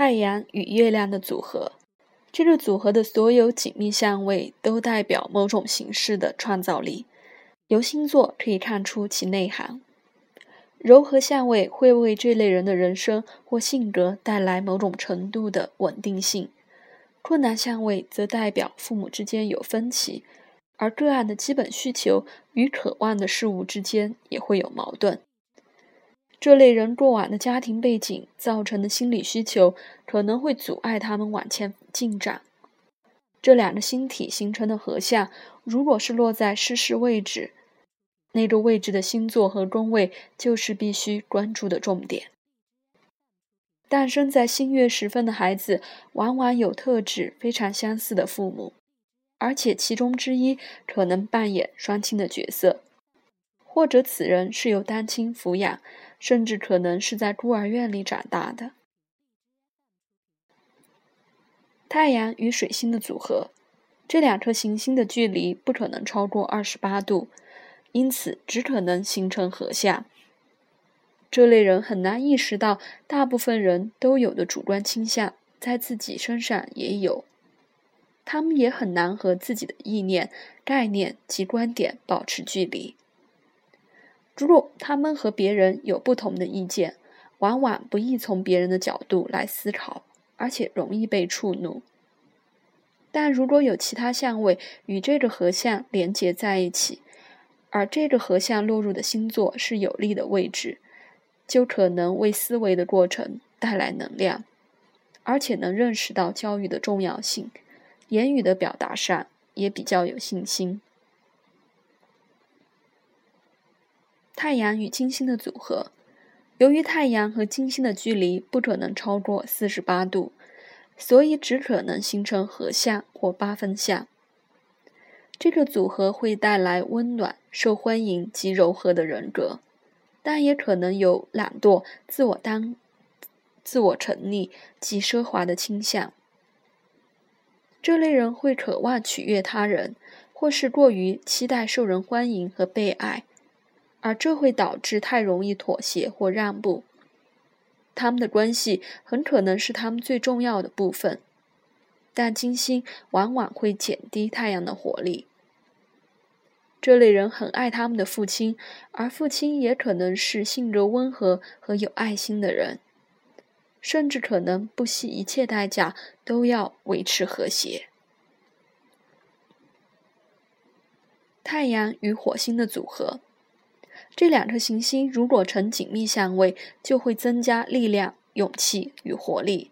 太阳与月亮的组合，这个组合的所有紧密相位都代表某种形式的创造力。由星座可以看出其内涵。柔和相位会为这类人的人生或性格带来某种程度的稳定性，困难相位则代表父母之间有分歧，而个案的基本需求与渴望的事物之间也会有矛盾。这类人过往的家庭背景造成的心理需求可能会阻碍他们往前进展。这两个星体形成的合相，如果是落在失事位置，那个位置的星座和宫位就是必须关注的重点。诞生在新月时分的孩子，往往有特质非常相似的父母，而且其中之一可能扮演双亲的角色，或者此人是由单亲抚养。甚至可能是在孤儿院里长大的。太阳与水星的组合，这两颗行星的距离不可能超过二十八度，因此只可能形成合相。这类人很难意识到，大部分人都有的主观倾向在自己身上也有。他们也很难和自己的意念、概念及观点保持距离。如果他们和别人有不同的意见，往往不易从别人的角度来思考，而且容易被触怒。但如果有其他相位与这个合相连接在一起，而这个合相落入的星座是有利的位置，就可能为思维的过程带来能量，而且能认识到教育的重要性，言语的表达上也比较有信心。太阳与金星的组合，由于太阳和金星的距离不可能超过四十八度，所以只可能形成合相或八分相。这个组合会带来温暖、受欢迎及柔和的人格，但也可能有懒惰、自我当、自我沉溺及奢华的倾向。这类人会渴望取悦他人，或是过于期待受人欢迎和被爱。而这会导致太容易妥协或让步，他们的关系很可能是他们最重要的部分，但金星往往会减低太阳的活力。这类人很爱他们的父亲，而父亲也可能是性格温和和有爱心的人，甚至可能不惜一切代价都要维持和谐。太阳与火星的组合。这两颗行星如果呈紧密相位，就会增加力量、勇气与活力。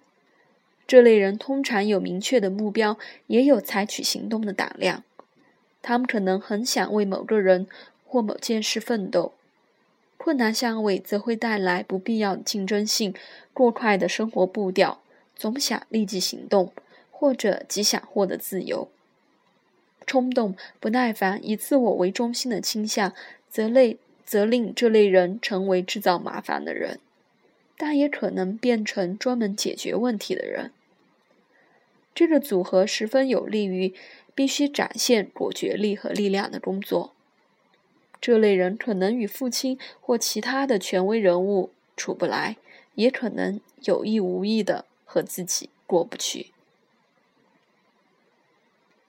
这类人通常有明确的目标，也有采取行动的胆量。他们可能很想为某个人或某件事奋斗。困难相位则会带来不必要的竞争性、过快的生活步调，总想立即行动，或者极想获得自由。冲动、不耐烦、以自我为中心的倾向，则类。则令这类人成为制造麻烦的人，但也可能变成专门解决问题的人。这个组合十分有利于必须展现果决力和力量的工作。这类人可能与父亲或其他的权威人物处不来，也可能有意无意的和自己过不去。